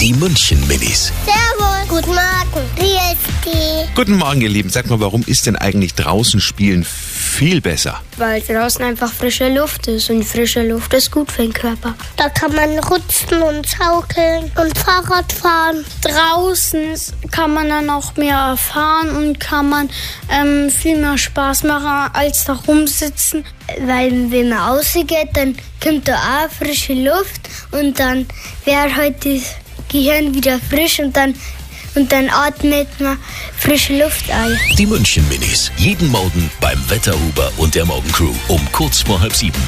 Die München Minis. Servus. Guten Morgen. Wie ist Guten Morgen, ihr Lieben. Sag mal, warum ist denn eigentlich draußen spielen viel besser? Weil draußen einfach frische Luft ist und frische Luft ist gut für den Körper. Da kann man rutschen und schaukeln und Fahrrad fahren. Draußen kann man dann auch mehr erfahren und kann man ähm, viel mehr Spaß machen als da rumsitzen. Weil wenn man rausgeht, dann kommt da auch frische Luft und dann wäre halt das Gehirn wieder frisch und dann und dann atmet man frische Luft ein. Die München Minis. Jeden Morgen beim Wetterhuber und der Morgencrew um kurz vor halb sieben.